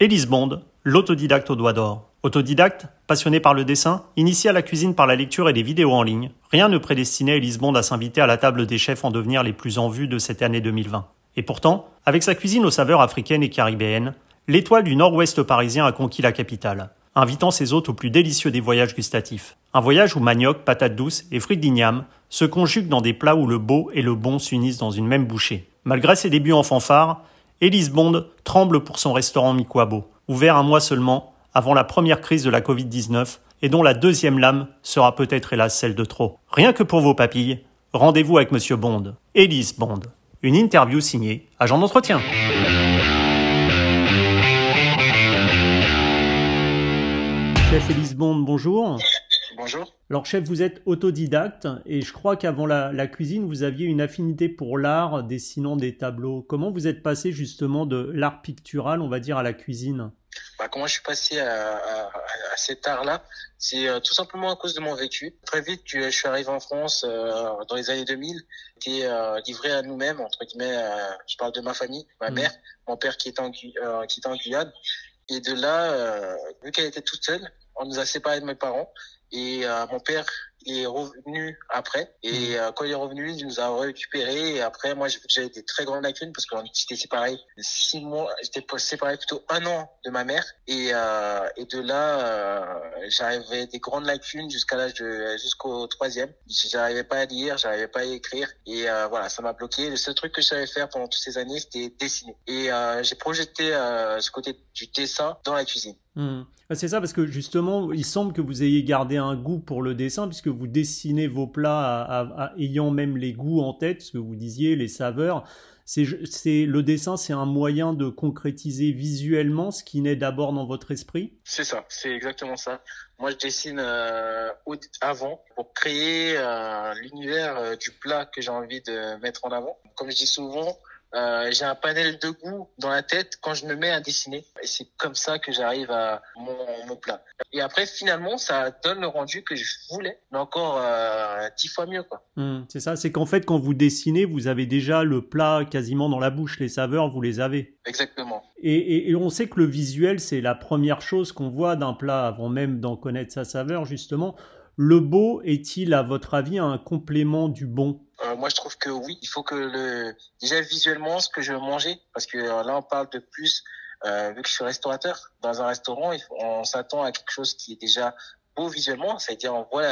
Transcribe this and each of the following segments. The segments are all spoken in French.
Élise l'autodidacte au doigt d'or. Autodidacte, passionné par le dessin, initié à la cuisine par la lecture et des vidéos en ligne, rien ne prédestinait Élise à s'inviter à la table des chefs en devenir les plus en vue de cette année 2020. Et pourtant, avec sa cuisine aux saveurs africaines et caribéennes, l'étoile du nord-ouest parisien a conquis la capitale, invitant ses hôtes au plus délicieux des voyages gustatifs. Un voyage où manioc, patates douces et fruits d'igname se conjuguent dans des plats où le beau et le bon s'unissent dans une même bouchée. Malgré ses débuts en fanfare, Élise Bond tremble pour son restaurant Mikwabo, ouvert un mois seulement avant la première crise de la Covid-19 et dont la deuxième lame sera peut-être hélas celle de trop. Rien que pour vos papilles, rendez-vous avec Monsieur Bond, Élise Bond. Une interview signée Agent d'entretien. Chef Élise Bond, bonjour. Bonjour. Alors chef, vous êtes autodidacte et je crois qu'avant la, cuisine, vous aviez une affinité pour l'art, dessinant des tableaux. Comment vous êtes passé justement de l'art pictural, on va dire, à la cuisine? Bah, Comment je suis passé à, cet art-là? C'est euh, tout simplement à cause de mon vécu. Très vite, je suis arrivé en France euh, dans les années 2000, qui euh, livré à nous-mêmes, entre guillemets, je parle de ma famille, ma mmh. mère, mon père qui était en, qui était en Guyane. Et de là, vu qu'elle était toute seule, on nous a séparés de mes parents. Et euh, mon père est revenu après. Et mmh. euh, quand il est revenu, il nous a récupéré. Et après, moi, j'avais des très grandes lacunes parce qu'on était séparés six mois. J'étais séparé plutôt un an de ma mère. Et, euh, et de là, euh, j'avais des grandes lacunes jusqu'à l'âge de jusqu'au troisième. J'arrivais pas à lire, j'arrivais pas à écrire. Et euh, voilà, ça m'a bloqué. Le seul truc que je savais faire pendant toutes ces années, c'était dessiner. Et euh, j'ai projeté ce côté du dessin dans la cuisine. Mmh. C'est ça, parce que justement, il semble que vous ayez gardé un goût pour le dessin, puisque vous dessinez vos plats ayant même les goûts en tête, ce que vous disiez, les saveurs. C'est, le dessin, c'est un moyen de concrétiser visuellement ce qui naît d'abord dans votre esprit? C'est ça, c'est exactement ça. Moi, je dessine euh, avant pour créer euh, l'univers euh, du plat que j'ai envie de mettre en avant. Comme je dis souvent, euh, j'ai un panel de goût dans la tête quand je me mets à dessiner. Et c'est comme ça que j'arrive à mon, mon, plat. Et après, finalement, ça donne le rendu que je voulais, mais encore euh, dix fois mieux. quoi. Hmm, c'est ça, c'est qu'en fait, quand vous dessinez, vous avez déjà le plat quasiment dans la bouche. Les saveurs, vous les avez. Exactement. Et, et, et on sait que le visuel, c'est la première chose qu'on voit d'un plat avant même d'en connaître sa saveur, justement. Le beau est-il, à votre avis, un complément du bon? Euh, moi, je trouve que oui. Il faut que le déjà visuellement ce que je veux manger, parce que euh, là, on parle de plus. Euh, vu que je suis restaurateur dans un restaurant, on s'attend à quelque chose qui est déjà beau visuellement, c'est-à-dire on voit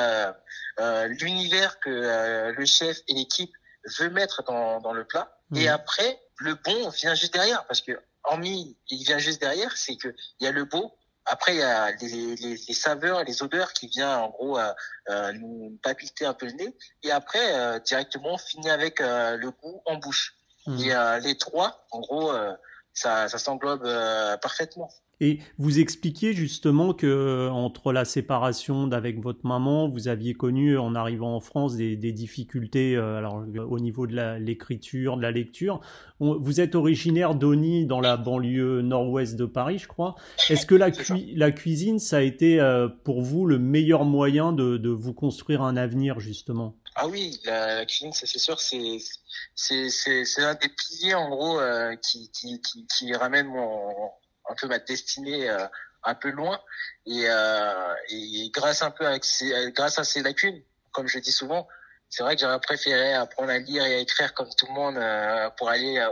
euh, l'univers que le chef et l'équipe veut mettre dans, dans le plat. Et après, le bon vient juste derrière, parce que hormis, il vient juste derrière, c'est que il y a le beau, après, il y a les, les, les saveurs, les odeurs qui viennent en gros euh, euh nous papiter un peu le nez. Et après, euh, directement, on finit avec euh, le goût en bouche. Mmh. Et les trois, en gros, ça, ça s'englobe parfaitement. Et vous expliquiez justement que entre la séparation d'avec votre maman, vous aviez connu en arrivant en France des, des difficultés euh, alors, au niveau de l'écriture, de la lecture. vous êtes originaire d'Oni dans la banlieue nord-ouest de Paris, je crois. Est-ce que la, la, cuisine, ça a été euh, pour vous le meilleur moyen de, de vous construire un avenir justement? Ah oui, la, cuisine, c'est sûr, c'est c'est un des piliers en gros euh, qui, qui, qui, qui ramène mon un peu ma destinée euh, un peu loin. Et, euh, et grâce un peu avec grâce à ces lacunes comme je dis souvent c'est vrai que j'aurais préféré apprendre à lire et à écrire comme tout le monde euh, pour aller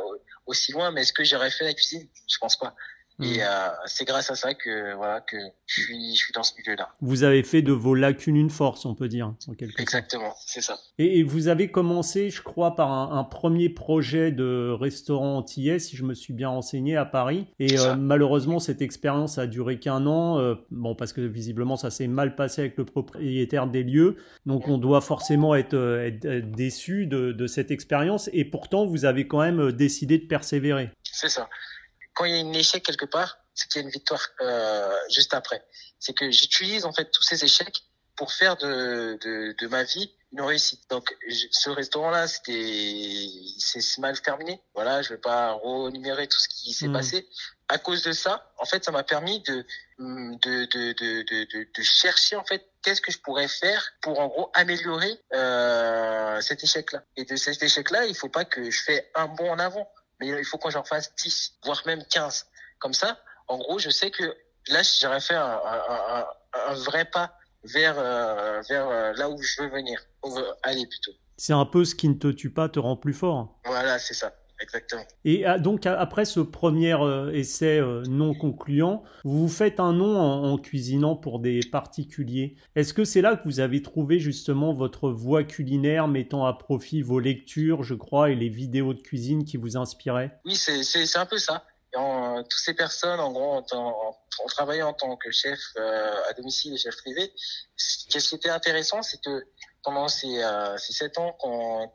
aussi loin mais est-ce que j'aurais fait la cuisine? Je pense pas et mm. euh, c'est grâce à ça que voilà que je suis je suis dans ce milieu-là. Vous avez fait de vos lacunes une force, on peut dire, en quelque Exactement, c'est ça. Et, et, vous avez commencé, je crois, par un, un premier projet de restaurant antillais, si je me suis bien renseigné, à Paris. Et euh, malheureusement, cette expérience a duré qu'un an, euh, bon parce que visiblement ça s'est mal passé avec le propriétaire des lieux. Donc on doit forcément être, euh, être, être déçu de, de cette expérience. Et pourtant, vous avez quand même décidé de persévérer. C'est ça quand il y a un échec quelque part, c'est qu'il y a une victoire euh, juste après. C'est que j'utilise en fait tous ces échecs pour faire de, de, de ma vie une réussite. Donc ce restaurant-là, c'était c'est mal terminé. Voilà, je vais pas renumérer tout ce qui s'est mmh. passé. À cause de ça, en fait, ça m'a permis de de, de, de, de, de chercher en fait qu'est-ce que je pourrais faire pour en gros améliorer euh, cet échec-là. Et de cet échec-là, il faut pas que je fais un bond en avant mais il faut qu'on j'en fasse 10, voire même 15. Comme ça, en gros, je sais que là, j'aurais fait un, un, un, un, vrai pas vers, euh, vers euh, là où je veux venir, où aller plutôt. C'est un peu ce qui ne te tue pas te rend plus fort. Voilà, c'est ça. Exactement. Et ah, donc après ce premier euh, essai non concluant, vous vous faites un nom en, cuisinant pour des particuliers. Est-ce que c'est là que vous avez trouvé justement votre voie culinaire, mettant à profit vos lectures, je crois, et les vidéos de cuisine qui vous inspiraient? Oui, c'est un peu ça en, toutes ces personnes, en gros, en, en, en travaillant en tant que chef euh, à domicile et chef privé, ce qui était intéressant, c'est que pendant ces, euh, ces sept ans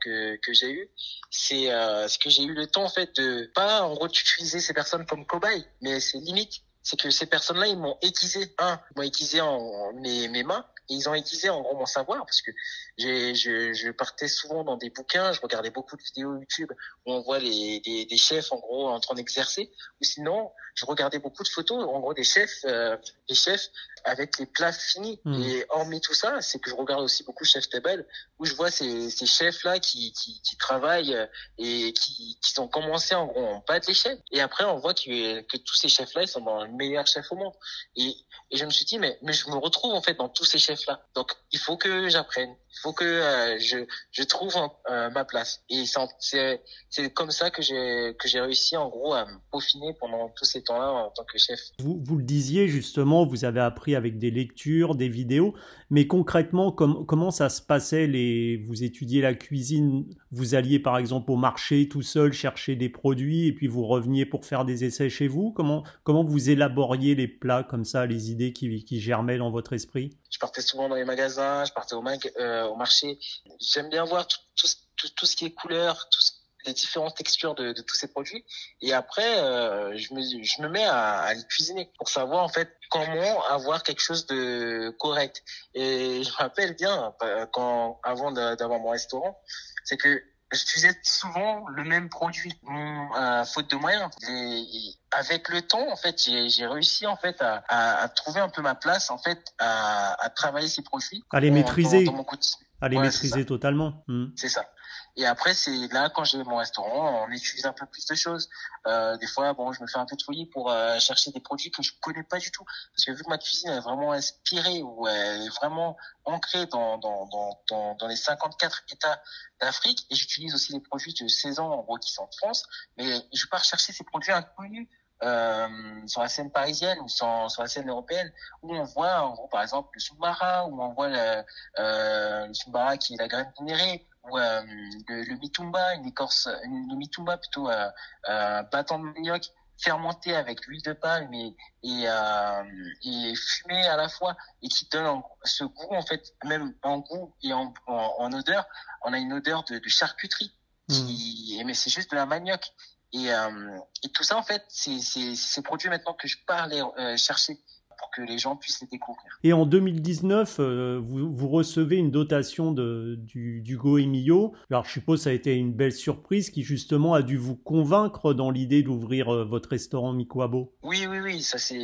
que, que j'ai eu, c'est euh, que j'ai eu le temps en fait de pas en utiliser ces personnes comme cobayes, mais c'est limite, c'est que ces personnes-là ils m'ont aiguisé. Un, m'ont aiguisé en, mes, mes mains et ils ont aiguisé en gros mon savoir parce que j'ai, je, je partais souvent dans des bouquins, je regardais beaucoup de vidéos YouTube où on voit les, des, des chefs en gros en train d'exercer. Ou sinon je regardais beaucoup de photos en gros des chefs, euh, des chefs avec les plats finis. Mmh. et hormis tout ça, c'est que je regarde aussi beaucoup Chef Table où je vois ces, ces chefs là qui, qui, qui travaillent et qui, qui ont commencé en gros en bas de l'échelle. Et après on voit que, que tous ces chefs là ils sont dans le meilleur chef au monde. Et, et je me suis dit mais mais je me retrouve en fait dans tous ces chefs donc il faut que j'apprenne il faut que euh, je, je trouve euh, ma place. Et c'est c'est comme ça que j'ai que j'ai réussi en gros à me peaufiner pendant tous ces temps-là en tant que chef. Vous, vous le disiez justement, vous avez appris avec des lectures, des vidéos, mais concrètement, com comment ça se passait les Vous étudiez la cuisine, vous alliez par exemple au marché tout seul chercher des produits et puis vous reveniez pour faire des essais chez vous? Comment comment vous élaboriez les plats comme ça, les idées qui, qui germaient dans votre esprit? Je partais souvent dans les magasins, je partais au, mag euh, au marché. J'aime bien voir tout, tout, tout, ce qui est couleur, tout les différentes textures de, de tous ces produits. Et après, euh, je, me, je me mets à, à les cuisiner pour savoir en fait comment avoir quelque chose de correct. Et je me rappelle bien euh, quand avant d'avoir mon restaurant, c'est que j'utilisais souvent le même produit, euh, faute de moyens. Et, avec le temps, en fait, j'ai réussi en fait à, à, à, trouver un peu ma place, en fait, à, à travailler ces produits. À les maîtriser. Dans, dans mon à les ouais, maîtriser totalement. Mmh. C'est ça. Et après, c'est là quand j'ai mon restaurant, on utilise un peu plus de choses. Euh, des fois, bon, je me fais un peu de folie pour euh, chercher des produits que je connais pas du tout, parce que vu que ma cuisine est vraiment inspirée ou elle est vraiment ancrée dans dans dans dans, dans les 54 États d'Afrique, et j'utilise aussi les produits de saison en gros qui sont en France, mais je pars chercher ces produits inconnus euh, sur la scène parisienne ou sur, sur, la scène européenne où on voit en gros par exemple le Sumbara où on voit le, euh, le qui est la graine minérée ou euh, le, le mitumba une écorce une, le mitumba plutôt euh, euh, battant de manioc fermenté avec l'huile de palme et et, euh, et fumé à la fois et qui donne ce goût en fait même en goût et en, en, en odeur on a une odeur de, de charcuterie qui mmh. mais c'est juste de la manioc et, euh, et tout ça, en fait, c'est ces produits maintenant que je pars les euh, chercher pour que les gens puissent les découvrir. Et en 2019, euh, vous, vous, recevez une dotation de, du, du Goemio. Alors je suppose que ça a été une belle surprise qui justement a dû vous convaincre dans l'idée d'ouvrir euh, votre restaurant Mikwabo. Oui, oui, oui, ça c'est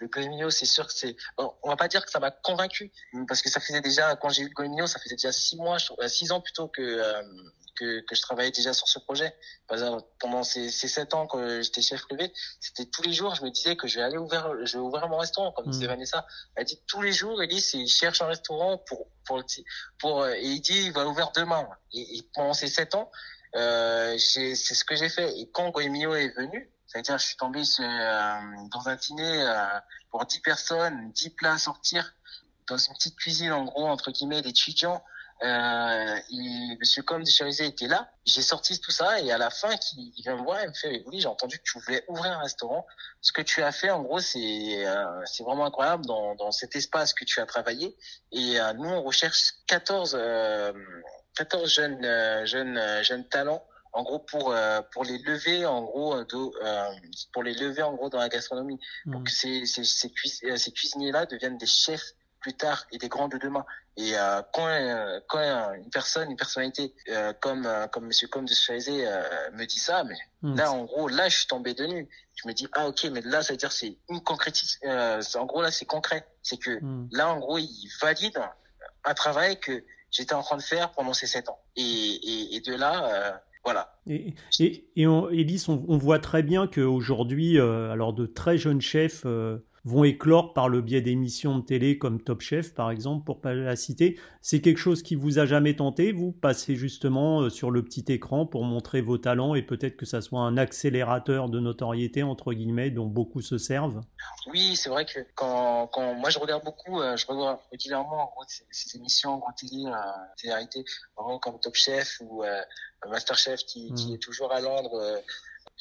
le Goemio, c'est sûr que c'est. Bon, on va pas dire que ça m'a convaincu parce que ça faisait déjà quand j'ai eu le Goemio, ça faisait déjà six mois, six ans plutôt que euh, que, que je travaillais déjà sur ce projet. Pendant ces, ces sept ans que j'étais chef privé, c'était tous les jours, je me disais que je vais aller ouvrir, je vais ouvrir mon restaurant, comme mmh. disait Vanessa. Elle dit tous les jours, dit, il cherche un restaurant pour, pour, pour, et il dit, il va ouvrir demain. Et, et pendant ces sept ans, euh, c'est ce que j'ai fait. Et quand Goemio est venu, c'est-à-dire, je suis tombé sur, euh, dans un dîner euh, pour 10 personnes, 10 plats à sortir, dans une petite cuisine, en gros, entre guillemets, d'étudiants. Euh, et Monsieur Comte de Cherizé était là. J'ai sorti tout ça et à la fin, il, il vient me voir et me fait oui, j'ai entendu que tu voulais ouvrir un restaurant. Ce que tu as fait, en gros, c'est euh, c'est vraiment incroyable dans, dans cet espace que tu as travaillé. Et euh, nous, on recherche 14 14 euh, jeunes euh, jeunes euh, jeunes talents en gros pour pour les lever en gros de, pour les lever en gros dans la gastronomie mmh. pour que ces ces ces, cuis ces cuisiniers là deviennent des chefs plus tard et des grands de demain. Et euh, quand, euh, quand une personne, une personnalité euh, comme euh, comme Monsieur Comte de Schweizé me dit ça, mais mmh. là en gros, là je suis tombé de nu. Je me dis ah ok, mais là ça veut dire c'est une concrétisation. en gros là c'est concret. C'est que mmh. là en gros il valide un travail que j'étais en train de faire pendant ces sept ans. Et, et, et de là Voilà. Et, et, et on, Elise, on, on, voit très bien qu'aujourd'hui, euh, alors de très jeunes chefs euh, vont éclore par le biais d'émissions de télé comme Top Chef, par exemple, pour pas la citer. C'est quelque chose qui vous a jamais tenté, vous? Passez justement euh, sur le petit écran pour montrer vos talents et peut-être que ça soit un accélérateur de notoriété, entre guillemets, dont beaucoup se servent? Oui, c'est vrai que quand, quand moi je regarde beaucoup, euh, je regarde régulièrement en gros, ces, ces émissions en gros télé, euh, télé comme Top Chef ou euh, Master Chef qui, mmh. qui, est toujours à Londres euh,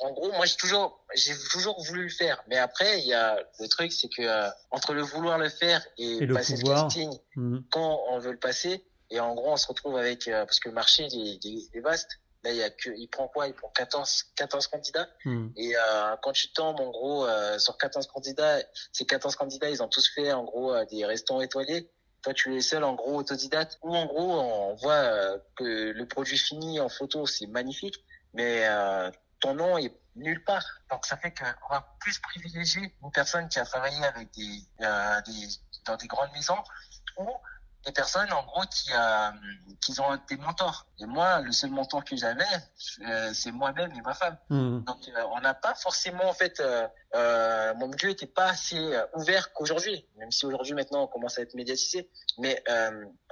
en gros, moi j'ai toujours, j'ai toujours voulu le faire. Mais après, il y a le truc, c'est que euh, entre le vouloir le faire et, et passer le, le casting, mmh. quand on veut le passer, et en gros, on se retrouve avec euh, parce que le marché il est, il est, vaste. Là, il y a que, il prend quoi? Il prend 14, 14 candidats. Mmh. Et euh, quand tu tombes en gros euh, sur 14 candidats, ces 14 candidats, ils ont tous fait en gros euh, des restaurants étoilés. Toi, tu es seul en gros autodidacte. Ou en gros, on voit euh, que le produit fini en photo, c'est magnifique, mais ton nom est nulle part. Donc ça fait qu'on va plus privilégier une personne qui a travaillé avec des, euh, des dans des grandes maisons ou des personnes en gros qui euh, qui ont des mentors. Et moi, le seul mentor que j'avais, euh, c'est moi-même et ma femme. Mmh. Donc euh, on n'a pas forcément en fait, euh, mon milieu était pas assez ouvert qu'aujourd'hui. Même si aujourd'hui maintenant on commence à être médiatisé, mais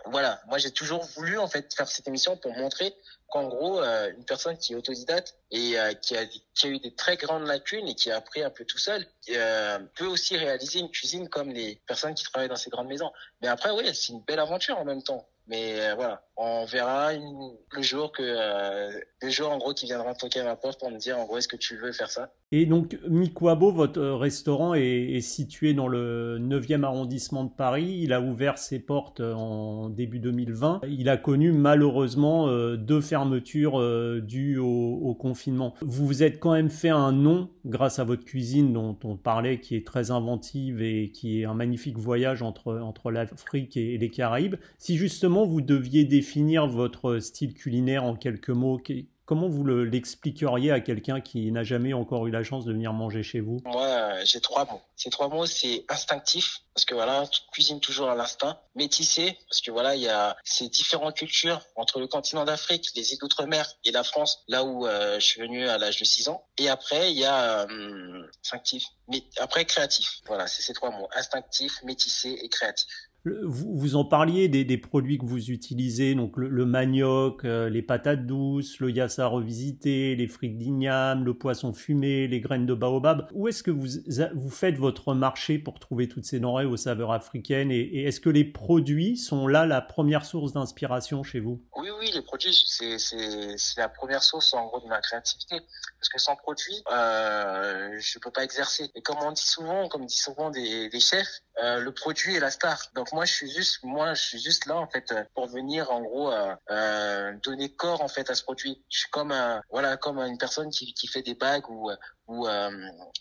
voilà, moi j'ai toujours voulu en fait faire cette émission pour montrer qu'en gros euh, une personne qui est autodidacte et euh, qui, a, qui a eu des très grandes lacunes et qui a appris un peu tout seul euh, peut aussi réaliser une cuisine comme les personnes qui travaillent dans ces grandes maisons. Mais après oui, c'est une belle aventure en même temps. Mais euh, voilà, on verra une, le jour que euh, le jour en gros qui viendra toquer à ma porte pour me dire en gros est-ce que tu veux faire ça? Et donc Mikwabo, votre restaurant est, situé dans le 9e arrondissement de Paris. Il a ouvert ses portes en début 2020. Il a connu malheureusement euh, deux fermetures euh, dues au, au, confinement. Vous vous êtes quand même fait un nom grâce à votre cuisine dont on parlait, qui est très inventive et qui est un magnifique voyage entre entre l'Afrique et les Caraïbes. Si justement vous deviez définir votre style culinaire en quelques mots, comment vous l'expliqueriez à quelqu'un qui n'a jamais encore eu la chance de venir manger chez vous? Moi, j'ai trois mots. Ces trois mots, c'est instinctif, parce que voilà, tu cuisines toujours à l'instinct. Métissé, parce que voilà, il y a ces différentes cultures entre le continent d'Afrique, les îles d'outre-mer et la France, là où euh, je suis venu à l'âge de 6 ans. Et après, il y a euh, instinctif, mais après créatif. Voilà, c'est ces trois mots. Instinctif, métissé et créatif. Vous, vous, en parliez des, des, produits que vous utilisez, donc le, le manioc, euh, les patates douces, le yassa revisité, les frites d'igname, le poisson fumé, les graines de baobab. Où est-ce que vous, vous faites votre marché pour trouver toutes ces denrées aux saveurs africaines et, et est-ce que les produits sont là la première source d'inspiration chez vous? Oui, oui, les produits, c'est la première source en gros de ma créativité. Parce que sans produits, euh, je peux pas exercer. Et comme on dit souvent, comme dit souvent des, des chefs, euh, le produit est la star. Moi je suis juste moi je suis juste là en fait pour venir en gros euh, euh, donner corps en fait à ce produit. Je suis comme un, voilà comme une personne qui, qui fait des bagues ou ou euh,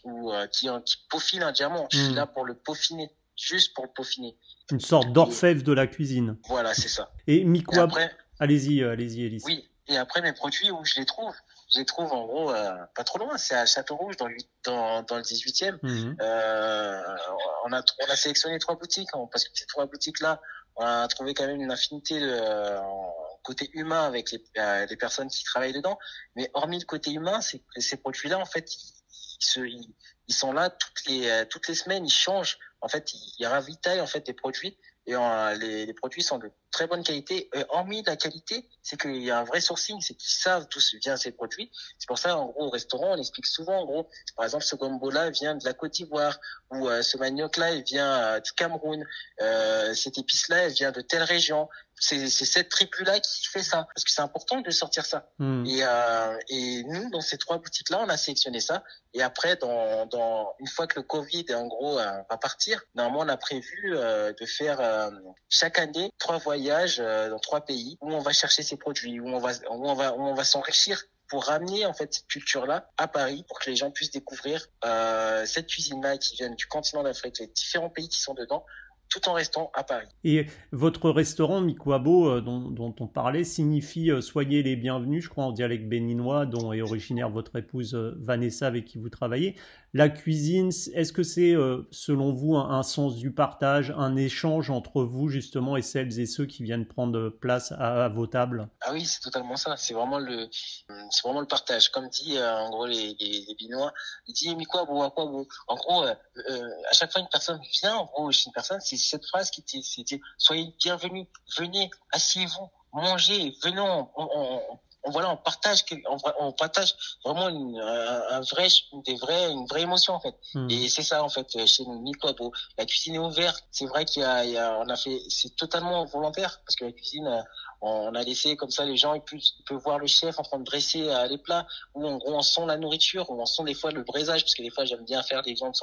ou euh, qui, qui peaufine un diamant. Je suis Mm. là pour le peaufiner, juste pour le peaufiner. Une sorte d'orfèvre de la cuisine. Voilà, c'est ça. Et après, allez-y, allez-y, Elise. oui. Et après mes produits où je les trouve, je les trouve en gros euh, pas trop loin. C'est à Château-Rouge dans le dans, dans le 18e. Mmh. Euh, on a on a sélectionné trois boutiques hein, parce que ces trois boutiques là, on a trouvé quand même une affinité de, euh, côté humain avec les, euh, les personnes qui travaillent dedans. Mais hormis le côté humain, c'est que ces produits là en fait ils, ils, se, ils, ils sont là toutes les euh, toutes les semaines, ils changent. En fait, ils, ils ravitaillent en fait des produits et euh, les, les, produits sont de très bonne qualité. Et hormis la qualité, c'est qu'il y a un vrai sourcing, c'est qu'ils savent d'où viennent ces produits. C'est pour ça, en gros, au restaurant, on explique souvent, en gros, par exemple, ce gombo-là vient de la Côte d'Ivoire, ou euh, ce manioc-là, il vient euh, du Cameroun, euh, cette épice-là, elle vient de telle région. C'est cette tribu-là qui fait ça, parce que c'est important de sortir ça. Mmh. Et, euh, et nous, dans ces trois boutiques-là, on a sélectionné ça. Et après, dans, dans une fois que le Covid, en gros, euh, va partir, normalement, on a prévu euh, de faire euh, chaque année trois voyages euh, dans trois pays où on va chercher ces produits, où on va, où on va, où on va s'enrichir pour ramener en fait cette culture-là à Paris pour que les gens puissent découvrir euh, cette cuisine-là qui vient du continent d'Afrique, les différents pays qui sont dedans, tout en restant à Paris. Et votre restaurant Mikwabo, euh, dont, on parlait, signifie euh, soyez les bienvenus, je crois en dialecte béninois, dont est originaire votre épouse euh, Vanessa avec qui vous travaillez. La cuisine, est-ce que c'est selon vous un, sens du partage, un échange entre vous justement et celles et ceux qui viennent prendre place à, vos tables? Ah oui, c'est totalement ça. C'est vraiment le, c'est vraiment le partage. Comme dit en gros les, les, les Binois, ils disent Mikwabo, quoi En gros, à chaque fois une personne vient, en gros chez une personne, c'est cette phrase qui était, c'était soyez bienvenus, venez, asseyez-vous, mangez, venons, on, on, voilà, on partage, on, on partage vraiment une, un, vrai, des vrais, une vraie émotion en fait. Hmm. Et c'est ça en fait chez nous. La cuisine est ouverte. C'est vrai qu'il y a, il y a, on a fait, c'est totalement volontaire parce que la cuisine, on a laissé comme ça les gens ils peuvent, voir le chef en train de dresser euh, les plats où on, on sent la nourriture où on sent des fois le braisage parce que des fois j'aime bien faire des viandes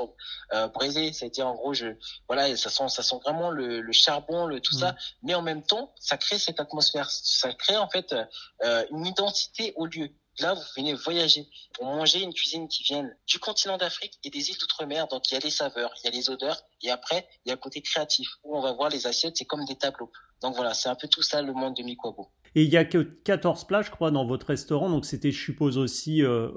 euh, braisées été en gros je voilà ça sent ça sent vraiment le, le charbon le tout ça mm. mais en même temps ça crée cette atmosphère ça crée en fait euh, une identité au lieu Là, vous venez voyager pour manger une cuisine qui vient du continent d'Afrique et des îles d'outre-mer. Donc, il y a les saveurs, il y a les odeurs. Et après, il y a le côté créatif où on va voir les assiettes, c'est comme des tableaux. Donc voilà, c'est un peu tout ça le monde de Mikwabo. Et il y a que 14 plats, je crois, dans votre restaurant. Donc c'était, je suppose, aussi euh,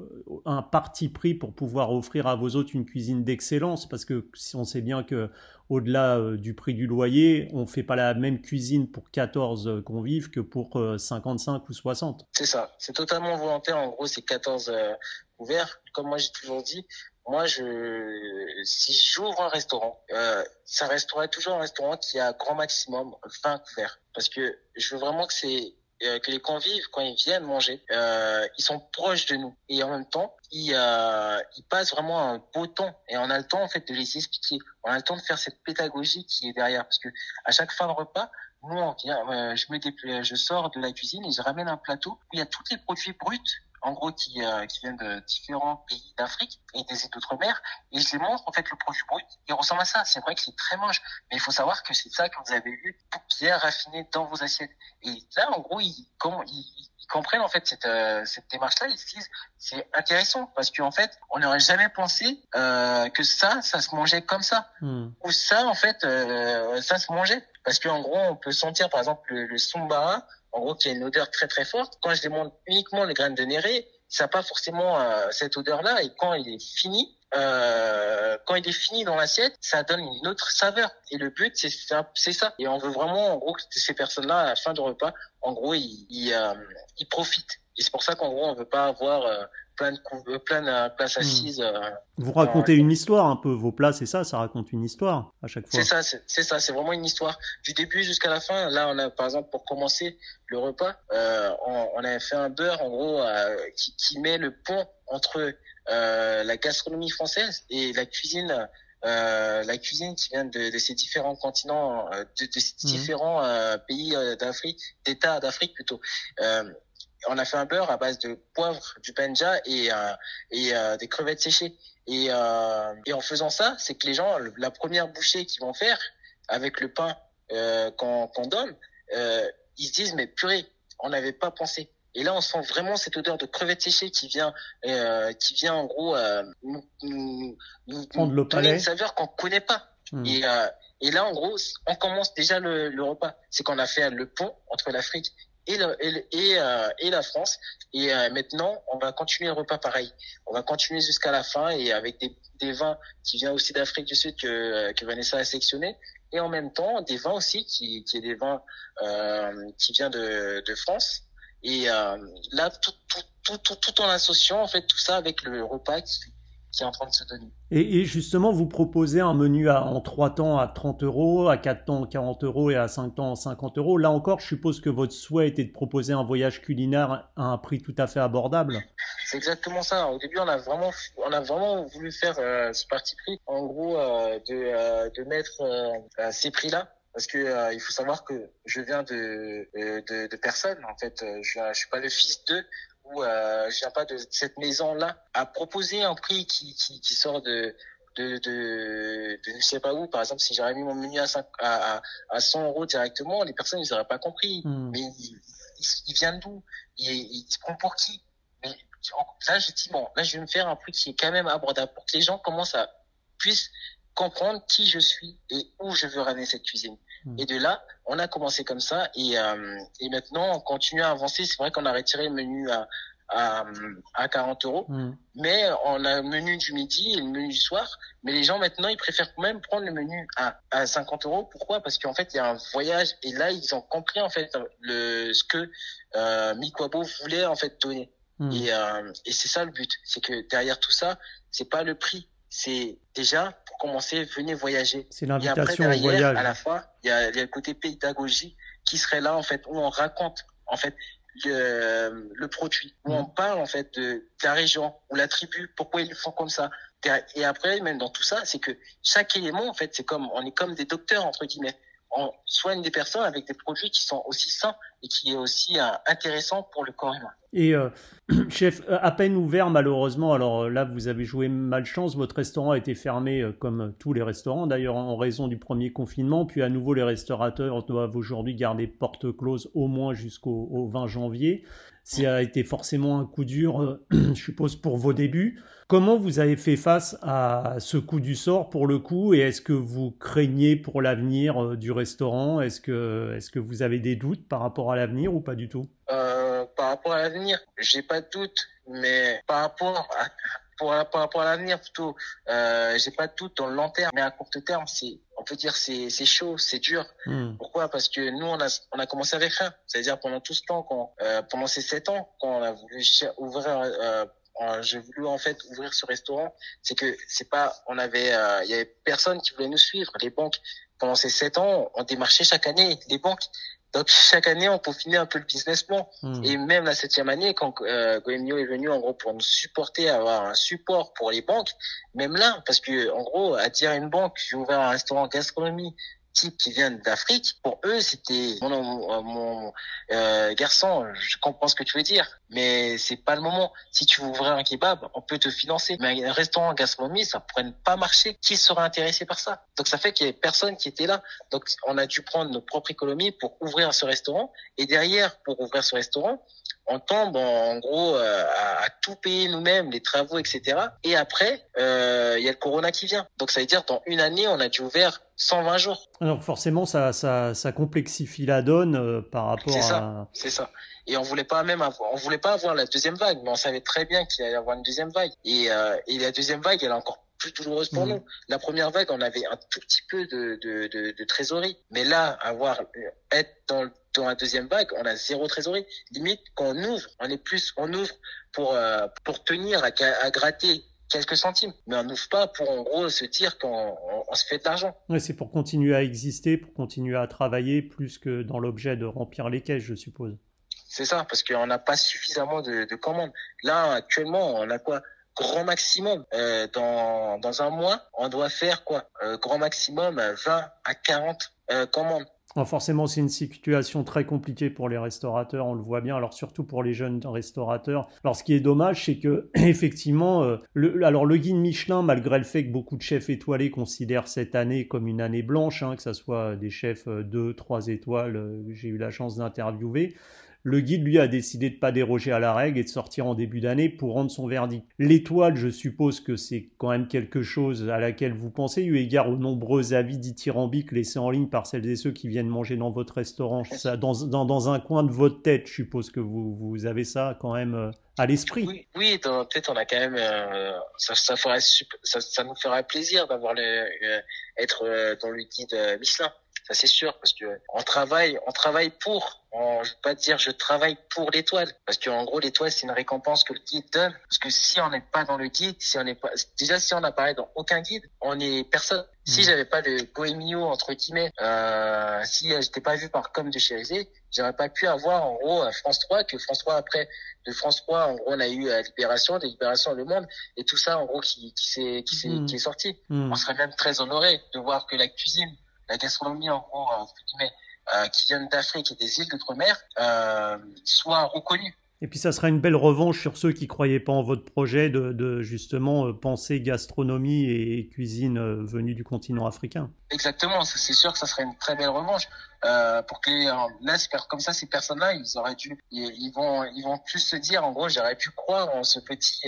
un parti pris pour pouvoir offrir à vos hôtes une cuisine d'excellence. Parce que si on sait bien que au-delà euh, du prix du loyer, on ne fait pas la même cuisine pour 14 convives que pour 55 euh, ou 60. C'est ça. C'est totalement volontaire. En gros, c'est 14 ouverts. Comme moi, j'ai toujours dit, moi, je, si j'ouvre un restaurant, euh, ça restera toujours un restaurant qui a grand maximum 20 couverts. Parce que je veux vraiment que c'est euh, que les convives, quand ils viennent manger, euh, ils sont proches de nous. Et en même temps, ils, euh, ils passent vraiment un beau temps. Et on a le temps, en fait, de les expliquer. On a le temps de faire cette pédagogie qui est derrière. Parce que à chaque fin de repas, nous, on vient, euh, je me je sors de la cuisine et je ramène un plateau où il y a tous les produits bruts en gros qui, euh, qui viennent de différents pays d'Afrique et des îles d'outre-mer, et je les montre en fait le produit brut. Il ressemble à ça. C'est vrai que c'est très moche, mais il faut savoir que c'est ça que vous avez eu bien raffiné dans vos assiettes. Et là, en gros, ils, comme, ils, comprennent en fait cette, euh, cette démarche-là. Ils se disent c'est intéressant parce qu'en fait, on n'aurait jamais pensé euh, que ça, ça se mangeait comme ça, hmm. ou ça en fait, euh, ça se mangeait. Parce qu'en gros, on peut sentir par exemple le, le sombara en gros qui a une odeur très très forte. Quand je démonte uniquement les graines de néré, ça n'a pas forcément euh, cette odeur-là. Et quand il est fini, euh, quand il est fini dans l'assiette, ça donne une autre saveur. Et le but, c'est c'est ça. Et on veut vraiment, en gros, que ces personnes-là, à la fin du repas, en gros, ils, ils, euh, ils profitent. Et c'est pour ça qu'en gros, on veut pas avoir euh, plein de, euh, plein de places hmm. assises. Euh, vous racontez une histoire un peu, vos plats, c'est ça, ça raconte une histoire à chaque fois. C'est ça, c'est ça, c'est vraiment une histoire. Du début jusqu'à la fin, là, on a, par exemple, pour commencer le repas, euh, on, on a fait un beurre, en gros, euh, qui, qui, met le pont entre euh, la gastronomie française et la cuisine euh, la cuisine qui vient de, de ces différents continents, de, de ces hmm. différents euh, pays d'Afrique, d'États d'Afrique plutôt. Euh, on a fait un beurre à base de poivre, du penja et, euh, et euh, des crevettes séchées. Et, euh, et en faisant ça, c'est que les gens, la première bouchée qu'ils vont faire avec le pain qu'on donne, ils se disent mais purée, on n'avait pas pensé. Et là, on sent vraiment cette odeur de crevettes séchées qui vient, qui vient en gros nous, nous, nous donner une saveur qu'on connaît pas. Hmm. Et, et là, en gros, on commence déjà le, le repas. C'est qu'on a fait le pont entre l'Afrique et, et, euh, et, la France. Et euh, maintenant, on va continuer le repas pareil. On va continuer jusqu'à la fin et avec des, des vins qui viennent aussi d'Afrique du Sud que, euh, que Vanessa a sélectionné. Et en même temps, des vins aussi qui, qui est des vins euh, qui viennent de, de France. Et là, tout, tout, tout, tout, tout en associant en fait tout ça avec le repas qui, qui est en train de se donner. Et, justement, vous proposez un menu à, en 3 temps à 30 euros, à 4 temps 40 euros et à 5 temps 50 euros. Là encore, je suppose que votre souhait était de proposer un voyage culinaire à un prix tout à fait abordable. C'est exactement ça. Au début, on a vraiment, on a vraiment voulu faire euh, ce parti pris, en gros, euh, de, euh, de mettre euh, ces prix-là parce que il faut savoir que je viens de de, de personnes en fait je, je suis pas le fils d'eux ou euh, je viens pas de cette maison-là, à proposer un prix qui, qui, qui sort de, de, de, de, je sais pas où. Par exemple, si j'aurais mis mon menu à, 5, à, à, 100 euros directement, les personnes, ils auraient pas compris. Hmm. Mais il, il, vient d'où? Il, il, se prend pour qui? Mais là, je dis, bon, là, je vais me faire un prix qui est quand même abordable pour que les gens commencent à, puissent comprendre qui je suis et où je veux ramener cette cuisine. Hmm. Et de là, on a commencé comme ça et, euh, et maintenant on continue à avancer. C'est vrai qu'on a retiré le menu à, à, à 40 euros, hmm. mais on a le menu du midi et le menu du soir. Mais les gens maintenant ils préfèrent même prendre le menu à, à 50 euros. Pourquoi? Parce qu'en fait il y a un voyage et là ils ont compris en fait le ce que euh, Mikwabo voulait en fait donner. Hmm. Et, euh, et c'est ça le but, c'est que derrière tout ça, c'est pas le prix, c'est déjà pour commencer, venez voyager. C'est l'invitation au voyage. À la fois, il y a, il y a le côté pédagogie qui serait là en fait où on raconte en fait le, le produit, où on mm. parle en fait de, la région ou la tribu, pourquoi ils le font comme ça. Et après, même dans tout ça, c'est que chaque élément en fait, c'est comme on est comme des docteurs entre guillemets on soigne des personnes avec des produits qui sont aussi sains et qui est aussi euh, intéressant pour le corps humain. Et euh, chef, à peine ouvert malheureusement, alors euh, là vous avez joué malchance, votre restaurant a été fermé comme tous les restaurants d'ailleurs en raison du premier confinement, puis à nouveau les restaurateurs doivent aujourd'hui garder porte close au moins jusqu'au 20 janvier. Ça a été forcément un coup dur, je suppose, pour vos débuts. Comment vous avez fait face à ce coup du sort pour le coup et est-ce que vous craignez pour l'avenir euh, du restaurant? Est-ce que, est que vous avez des doutes par rapport à l'avenir ou pas du tout? Euh, Par rapport à l'avenir, j'ai pas de doute, mais par rapport à, par rapport à l'avenir plutôt, euh, j'ai pas de doute dans le long terme, mais à court terme, c'est on peut dire c'est c'est chaud, c'est dur. Hmm. Pourquoi? Parce que nous on a on a commencé avec rien. C'est-à-dire pendant tout ce temps, quand, euh, pendant ces sept ans, quand on a voulu ouvrir euh, j'ai voulu en fait ouvrir ce restaurant, c'est que c'est pas, on avait, euh, il y avait personne qui voulait nous suivre. Les banques, pendant ces sept ans, on démarchait chaque année les banques. Donc chaque année, on peaufinait un peu le business plan. Hmm. Et même la septième année, quand euh, Goemio est venu en gros pour nous supporter, avoir un support pour les banques, même là, parce que en gros, à dire à une banque, j'ai ouvert un restaurant gastronomie, types qui viennent d'Afrique, pour eux, c'était mon, mon euh, garçon, je comprends ce que tu veux dire, mais c'est pas le moment. Si tu veux ouvrir un kebab, on peut te financer, mais un restaurant gastronomie, ça pourrait pas marcher. Qui serait intéressé par ça? Donc ça fait qu'il y avait personne qui était là. Donc on a dû prendre notre propre économie pour ouvrir ce restaurant, et derrière, pour ouvrir ce restaurant, on tombe en, gros euh, à, tout payer nous-mêmes, les travaux, etc. Et après, euh, il y a le corona qui vient. Donc ça veut dire dans une année, on a dû ouvrir 120 jours. Alors forcément, ça, ça, ça complexifie la donne euh, par rapport à. C'est ça. Et on voulait pas même avoir, on voulait pas avoir la deuxième vague, mais on savait très bien qu'il allait y avoir une deuxième vague. Et, et la deuxième vague, elle est encore plus douloureuse pour mmh. nous. La première vague, on avait un tout petit peu de, de, de, de trésorerie, mais là, avoir être dans dans la deuxième vague, on a zéro trésorerie. Limite, quand on ouvre, on est plus, on ouvre pour euh, pour tenir à, à, gratter quelques centimes, mais on n'ouvre pas pour en gros se dire qu'on on, se fait de l'argent. Ouais, c'est pour continuer à exister, pour continuer à travailler, plus que dans l'objet de remplir les caisses, je suppose. C'est ça, parce qu'on n'a pas suffisamment de, de commandes. Là, actuellement, on a quoi? Grand maximum euh, dans, dans un mois, on doit faire quoi? Euh, Grand maximum 20 à 40 euh, commandes forcément, c'est une situation très compliquée pour les restaurateurs, on le voit bien, alors surtout pour les jeunes restaurateurs. Alors ce qui est dommage, c'est que effectivement, euh, le, alors le guide Michelin, malgré le fait que beaucoup de chefs étoilés considèrent cette année comme une année blanche, hein, que ce soit des chefs 2, euh, 3 étoiles, euh, j'ai eu la chance d'interviewer, le guide, lui, a décidé de pas déroger à la règle et de sortir en début d'année pour rendre son verdict. L'étoile, je suppose que c'est quand même quelque chose à laquelle vous pensez, eu égard aux nombreux avis dithyrambiques laissés en ligne par celles et ceux qui viennent manger dans votre restaurant. Ça, dans, dans, un coin de votre tête, je suppose que vous, vous avez ça quand même euh, à l'esprit. Oui, oui, dans notre tête, on a quand même, euh, ça, ça, ferait, ça, ça, nous ferait plaisir d'avoir le, euh, être dans le guide Michelin ça c'est sûr, parce que on travaille, on travaille pour. On, je vais pas dire je travaille pour l'étoile, parce qu'en gros l'étoile c'est une récompense que le guide donne. Parce que si on n'est pas dans le guide, si on n'est pas, déjà si on n'apparaît dans aucun guide, on est personne. Si hmm. j'avais pas le Goemio entre guillemets, euh, si j'étais pas vu par comme de Chérizé, j'aurais pas pu avoir en gros France 3 que France 3 après de France 3 en gros on a eu la Libération, des Libérations Le Monde et tout ça en gros qui qui s'est qui, hmm. qui est sorti. Hmm. On serait même très honoré de voir que la cuisine la gastronomie en gros euh, euh, qui viennent d'Afrique et des îles d'outre-mer euh, soit reconnue. Et puis ça sera une belle revanche sur ceux qui croyaient pas en votre projet de, justement penser gastronomie et cuisine venue du continent africain. Exactement, c'est sûr que ça serait une très belle revanche. pour que là, comme ça, ces personnes-là, ils auraient dû, ils, vont, ils vont plus se dire, en gros, j'aurais pu croire en ce petit,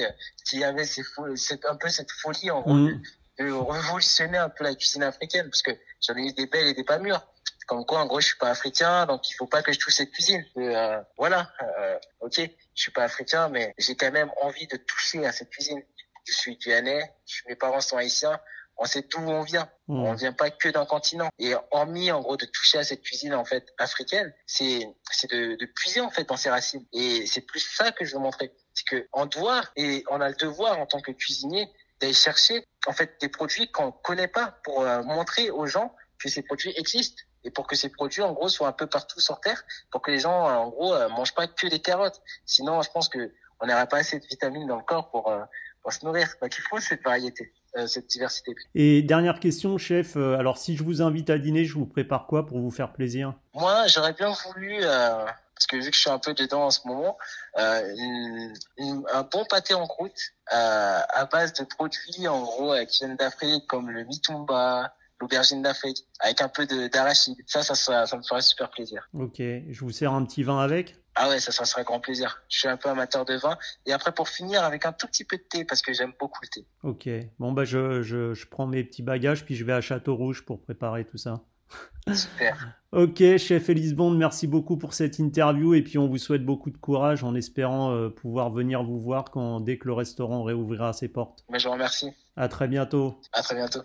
y avait c'est un peu cette folie en gros, mmh de révolutionner un peu la cuisine africaine parce que j'en ai eu des belles et des pas mûres. Comme quoi, en gros, je suis pas africain, donc il faut pas que je touche cette cuisine. Euh, voilà, euh, ok, je suis pas africain, mais j'ai quand même envie de toucher à cette cuisine. Je suis guyanais, mes parents sont haïtiens, on sait d'où on vient. On mmh. On vient pas que d'un continent. Et hormis, en gros, de toucher à cette cuisine, en fait, africaine, c'est, c'est de, de puiser, en fait, dans ses racines. Et c'est plus ça que je veux montrer. C'est que on doit, et on a le devoir, en tant que cuisinier, d'aller chercher, en fait, des produits qu'on connaît pas pour euh, montrer aux gens que ces produits existent. Et pour que ces produits, en gros, soient un peu partout sur Terre, pour que les gens, en gros, euh, mangent pas que des carottes. Sinon, je pense que on n'aurait pas assez de vitamines dans le corps pour, euh, pour se nourrir. Donc, il faut cette variété. Euh, cette diversité. Et dernière question, chef. Euh, alors, si je vous invite à dîner, je vous prépare quoi pour vous faire plaisir? Moi, j'aurais bien voulu, euh, parce que vu que je suis un peu dedans en ce moment, un bon pâté en croûte à base de produits en gros qui viennent d'Afrique, comme le mitumba, l'aubergine d'Afrique, avec un peu d'arachide. Ça, ça, ça, ça me ferait super plaisir. Ok. Je vous sers un petit vin avec? Ah ouais, ça, ça serait grand plaisir. Je suis un peu amateur de vin. Et après, pour finir, avec un tout petit peu de thé, parce que j'aime beaucoup le thé. Ok. Bon, bah, je, je, je, prends mes petits bagages, puis je vais à Château Rouge pour préparer tout ça. Super. ok, chef Bond, merci beaucoup pour cette interview. Et puis, on vous souhaite beaucoup de courage en espérant euh, pouvoir venir vous voir quand, dès que le restaurant réouvrira ses portes. Mais je vous remercie. À très bientôt. À très bientôt.